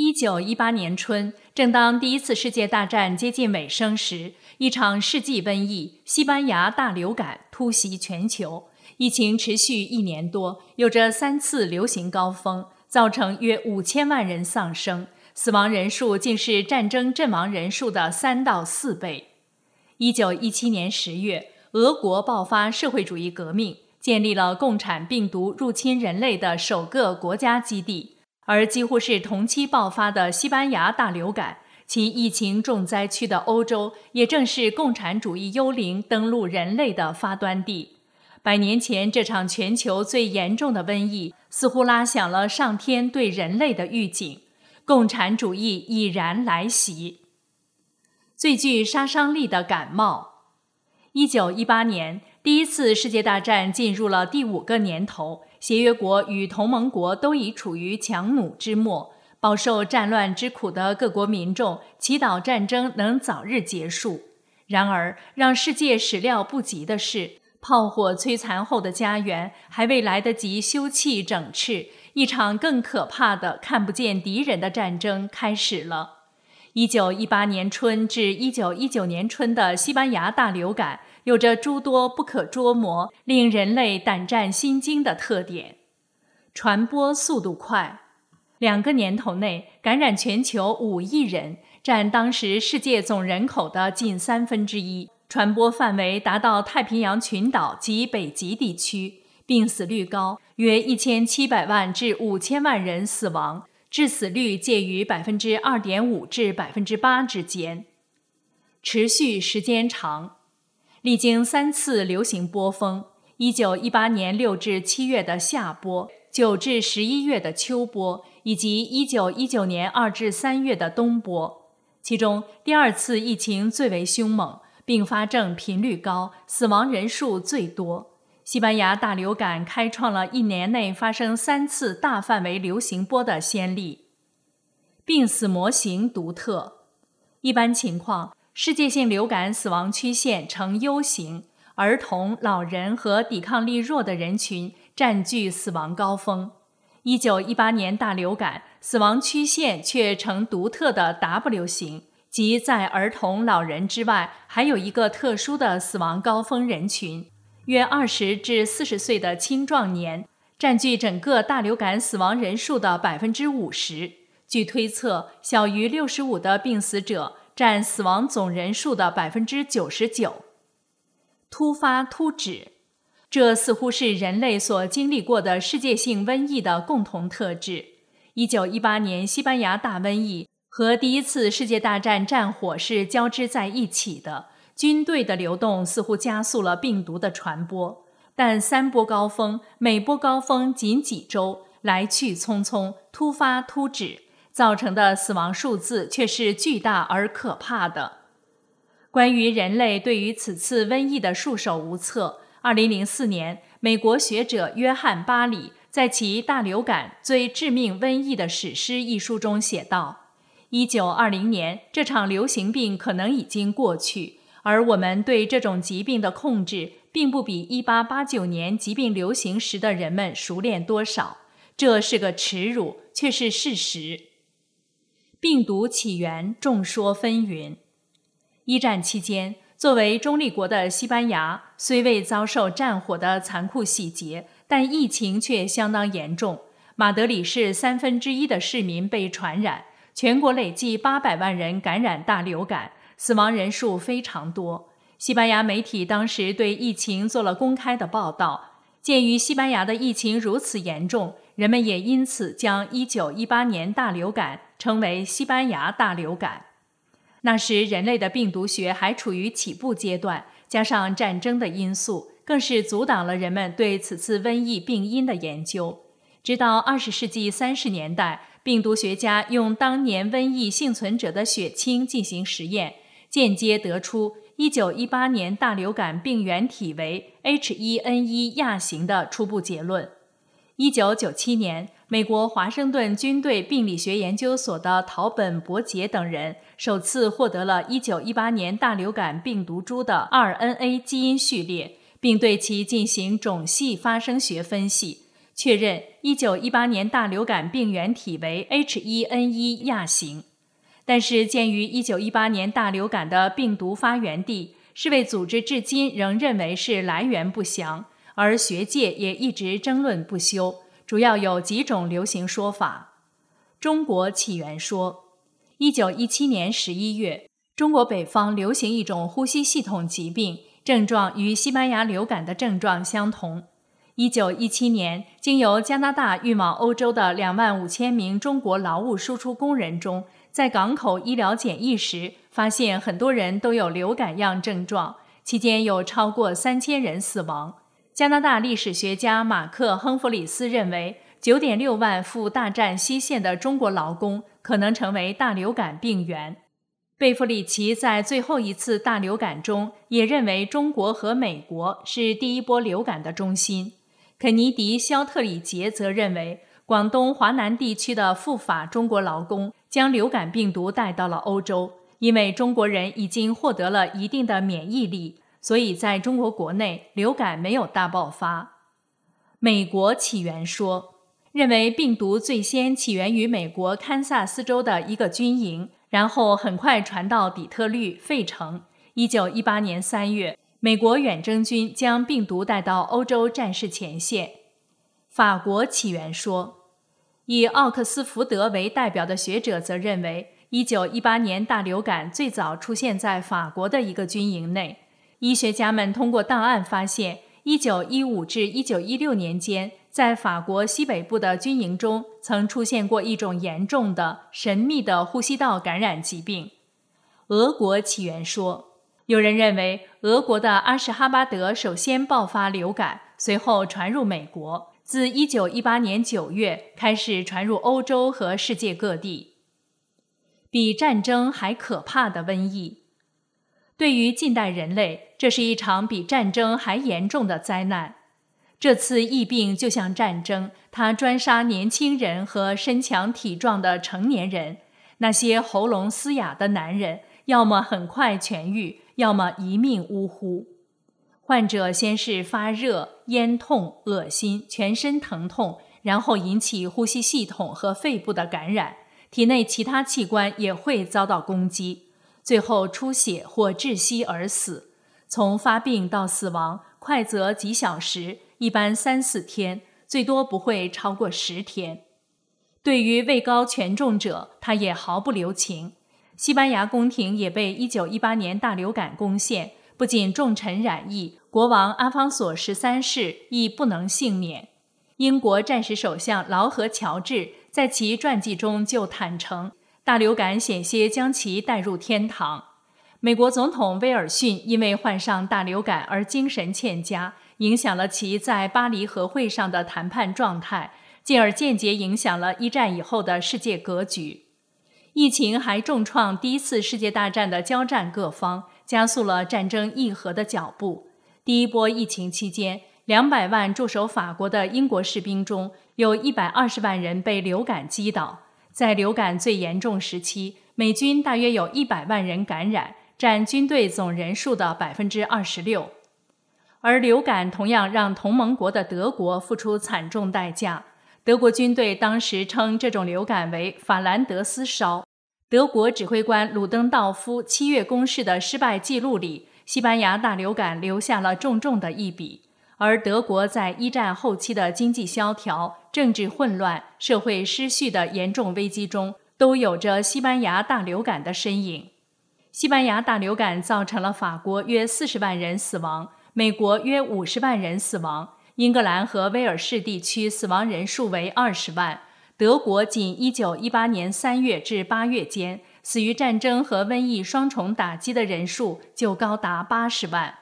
一九一八年春，正当第一次世界大战接近尾声时，一场世纪瘟疫——西班牙大流感突袭全球。疫情持续一年多，有着三次流行高峰，造成约五千万人丧生，死亡人数竟是战争阵亡人数的三到四倍。一九一七年十月，俄国爆发社会主义革命，建立了共产病毒入侵人类的首个国家基地。而几乎是同期爆发的西班牙大流感，其疫情重灾区的欧洲，也正是共产主义幽灵登陆人类的发端地。百年前，这场全球最严重的瘟疫，似乎拉响了上天对人类的预警：共产主义已然来袭。最具杀伤力的感冒。一九一八年，第一次世界大战进入了第五个年头。协约国与同盟国都已处于强弩之末，饱受战乱之苦的各国民众祈祷战争能早日结束。然而，让世界始料不及的是，炮火摧残后的家园还未来得及休憩整饬，一场更可怕的看不见敌人的战争开始了。一九一八年春至一九一九年春的西班牙大流感。有着诸多不可捉摸、令人类胆战心惊的特点。传播速度快，两个年头内感染全球五亿人，占当时世界总人口的近三分之一。传播范围达到太平洋群岛及北极地区，病死率高，约一千七百万至五千万人死亡，致死率介于百分之二点五至百分之八之间，持续时间长。历经三次流行波峰：一九一八年六至七月的夏波，九至十一月的秋波，以及一九一九年二至三月的冬波。其中第二次疫情最为凶猛，并发症频率高，死亡人数最多。西班牙大流感开创了一年内发生三次大范围流行波的先例。病死模型独特，一般情况。世界性流感死亡曲线呈 U 型，儿童、老人和抵抗力弱的人群占据死亡高峰。一九一八年大流感死亡曲线却呈独特的 W 型，即在儿童、老人之外，还有一个特殊的死亡高峰人群，约二十至四十岁的青壮年，占据整个大流感死亡人数的百分之五十。据推测，小于六十五的病死者。占死亡总人数的百分之九十九。突发突止，这似乎是人类所经历过的世界性瘟疫的共同特质。一九一八年西班牙大瘟疫和第一次世界大战战火是交织在一起的，军队的流动似乎加速了病毒的传播。但三波高峰，每波高峰仅几周，来去匆匆，突发突止。造成的死亡数字却是巨大而可怕的。关于人类对于此次瘟疫的束手无策，二零零四年，美国学者约翰·巴里在其《大流感：最致命瘟疫的史诗》一书中写道：“一九二零年，这场流行病可能已经过去，而我们对这种疾病的控制，并不比一八八九年疾病流行时的人们熟练多少。这是个耻辱，却是事实。”病毒起源众说纷纭。一战期间，作为中立国的西班牙虽未遭受战火的残酷洗劫，但疫情却相当严重。马德里市三分之一的市民被传染，全国累计八百万人感染大流感，死亡人数非常多。西班牙媒体当时对疫情做了公开的报道。鉴于西班牙的疫情如此严重，人们也因此将1918年大流感称为西班牙大流感。那时人类的病毒学还处于起步阶段，加上战争的因素，更是阻挡了人们对此次瘟疫病因的研究。直到20世纪30年代，病毒学家用当年瘟疫幸存者的血清进行实验，间接得出。一九一八年大流感病原体为 H1N1 亚型的初步结论。一九九七年，美国华盛顿军队病理学研究所的陶本伯杰等人首次获得了一九一八年大流感病毒株的 RNA 基因序列，并对其进行种系发生学分析。确认1918年大流感病原体为 H1N1 亚型。但是，鉴于1918年大流感的病毒发源地，世卫组织至今仍认为是来源不详，而学界也一直争论不休，主要有几种流行说法。中国起源说：1917年11月，中国北方流行一种呼吸系统疾病，症状与西班牙流感的症状相同。一九一七年，经由加拿大运往欧洲的两万五千名中国劳务输出工人中，在港口医疗检疫时，发现很多人都有流感样症状，期间有超过三千人死亡。加拿大历史学家马克·亨弗里斯认为，九点六万赴大战西线的中国劳工可能成为大流感病源。贝弗里奇在最后一次大流感中也认为，中国和美国是第一波流感的中心。肯尼迪·肖特里杰则认为，广东华南地区的赴法中国劳工将流感病毒带到了欧洲，因为中国人已经获得了一定的免疫力，所以在中国国内流感没有大爆发。美国起源说认为，病毒最先起源于美国堪萨斯州的一个军营，然后很快传到底特律、费城。一九一八年三月。美国远征军将病毒带到欧洲战事前线。法国起源说，以奥克斯福德为代表的学者则认为，1918年大流感最早出现在法国的一个军营内。医学家们通过档案发现，1915至1916年间，在法国西北部的军营中曾出现过一种严重的、神秘的呼吸道感染疾病。俄国起源说。有人认为，俄国的阿什哈巴德首先爆发流感，随后传入美国，自1918年9月开始传入欧洲和世界各地。比战争还可怕的瘟疫，对于近代人类，这是一场比战争还严重的灾难。这次疫病就像战争，它专杀年轻人和身强体壮的成年人，那些喉咙嘶哑的男人。要么很快痊愈，要么一命呜呼。患者先是发热、咽痛、恶心、全身疼痛，然后引起呼吸系统和肺部的感染，体内其他器官也会遭到攻击，最后出血或窒息而死。从发病到死亡，快则几小时，一般三四天，最多不会超过十天。对于位高权重者，他也毫不留情。西班牙宫廷也被1918年大流感攻陷，不仅重臣染疫，国王阿方索十三世亦不能幸免。英国战时首相劳合乔治在其传记中就坦诚，大流感险些将其带入天堂。美国总统威尔逊因为患上大流感而精神欠佳，影响了其在巴黎和会上的谈判状态，进而间接影响了一战以后的世界格局。疫情还重创第一次世界大战的交战各方，加速了战争议和的脚步。第一波疫情期间，两百万驻守法国的英国士兵中有一百二十万人被流感击倒。在流感最严重时期，美军大约有一百万人感染，占军队总人数的百分之二十六。而流感同样让同盟国的德国付出惨重代价。德国军队当时称这种流感为“法兰德斯烧”。德国指挥官鲁登道夫七月攻势的失败记录里，西班牙大流感留下了重重的一笔。而德国在一战后期的经济萧条、政治混乱、社会失序的严重危机中，都有着西班牙大流感的身影。西班牙大流感造成了法国约四十万人死亡，美国约五十万人死亡，英格兰和威尔士地区死亡人数为二十万。德国仅1918年3月至8月间，死于战争和瘟疫双重打击的人数就高达80万。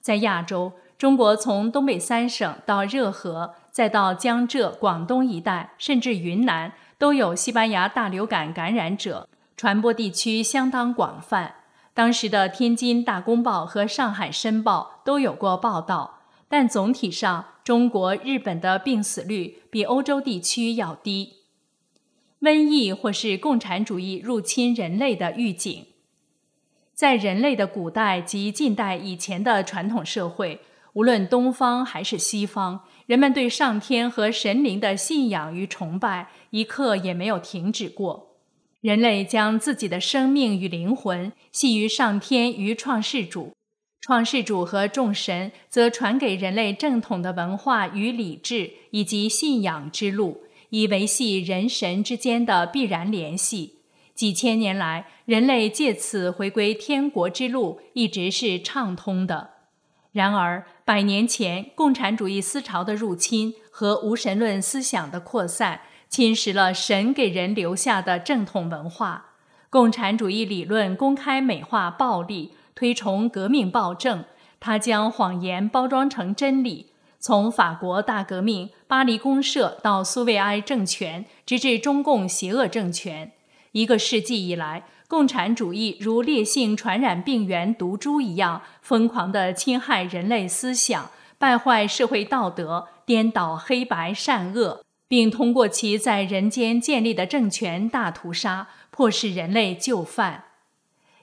在亚洲，中国从东北三省到热河，再到江浙、广东一带，甚至云南，都有西班牙大流感感染者，传播地区相当广泛。当时的《天津大公报》和《上海申报》都有过报道。但总体上，中国、日本的病死率比欧洲地区要低。瘟疫或是共产主义入侵人类的预警，在人类的古代及近代以前的传统社会，无论东方还是西方，人们对上天和神灵的信仰与崇拜一刻也没有停止过。人类将自己的生命与灵魂系于上天与创世主，创世主和众神则传给人类正统的文化与理智以及信仰之路，以维系人神之间的必然联系。几千年来，人类借此回归天国之路一直是畅通的。然而，百年前共产主义思潮的入侵和无神论思想的扩散。侵蚀了神给人留下的正统文化，共产主义理论公开美化暴力，推崇革命暴政。他将谎言包装成真理。从法国大革命、巴黎公社到苏维埃政权，直至中共邪恶政权，一个世纪以来，共产主义如烈性传染病原毒株一样，疯狂地侵害人类思想，败坏社会道德，颠倒黑白善恶。并通过其在人间建立的政权大屠杀，迫使人类就范。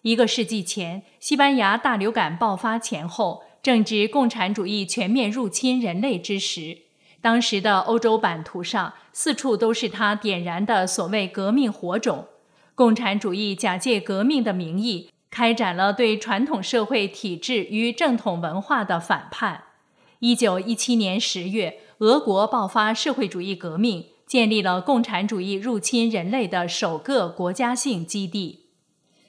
一个世纪前，西班牙大流感爆发前后，正值共产主义全面入侵人类之时。当时的欧洲版图上，四处都是他点燃的所谓革命火种。共产主义假借革命的名义，开展了对传统社会体制与正统文化的反叛。一九一七年十月。俄国爆发社会主义革命，建立了共产主义入侵人类的首个国家性基地。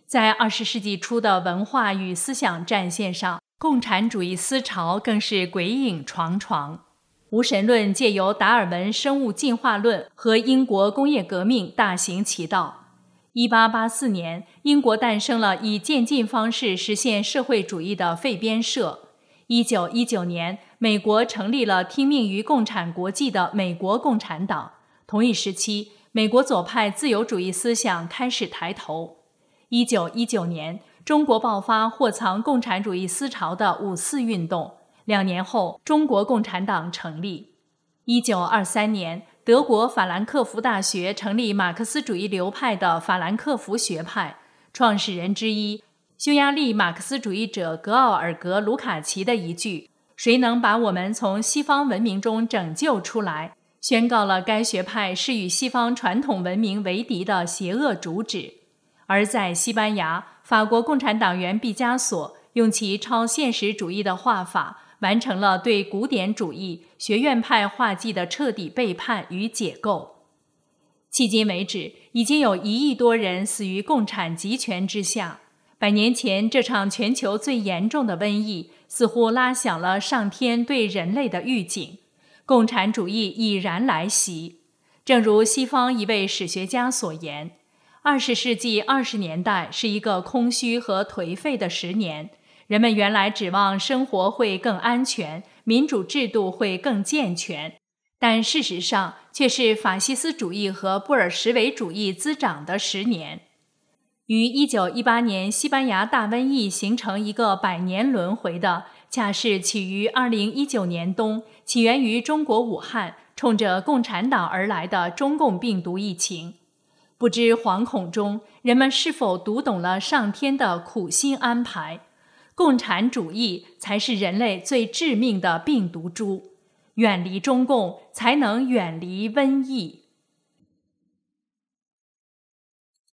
在二十世纪初的文化与思想战线上，共产主义思潮更是鬼影幢幢。无神论借由达尔文生物进化论和英国工业革命大行其道。一八八四年，英国诞生了以渐进方式实现社会主义的废边社。一九一九年。美国成立了听命于共产国际的美国共产党。同一时期，美国左派自由主义思想开始抬头。一九一九年，中国爆发或藏共产主义思潮的五四运动。两年后，中国共产党成立。一九二三年，德国法兰克福大学成立马克思主义流派的法兰克福学派，创始人之一，匈牙利马克思主义者格奥尔格·卢卡奇的一句。谁能把我们从西方文明中拯救出来？宣告了该学派是与西方传统文明为敌的邪恶主旨。而在西班牙，法国共产党员毕加索用其超现实主义的画法，完成了对古典主义学院派画技的彻底背叛与解构。迄今为止，已经有一亿多人死于共产集权之下。百年前，这场全球最严重的瘟疫。似乎拉响了上天对人类的预警，共产主义已然来袭。正如西方一位史学家所言，二十世纪二十年代是一个空虚和颓废的十年。人们原来指望生活会更安全，民主制度会更健全，但事实上却是法西斯主义和布尔什维主义滋长的十年。于一九一八年，西班牙大瘟疫形成一个百年轮回的，恰是起于二零一九年冬，起源于中国武汉，冲着共产党而来的中共病毒疫情。不知惶恐中，人们是否读懂了上天的苦心安排？共产主义才是人类最致命的病毒株，远离中共，才能远离瘟疫。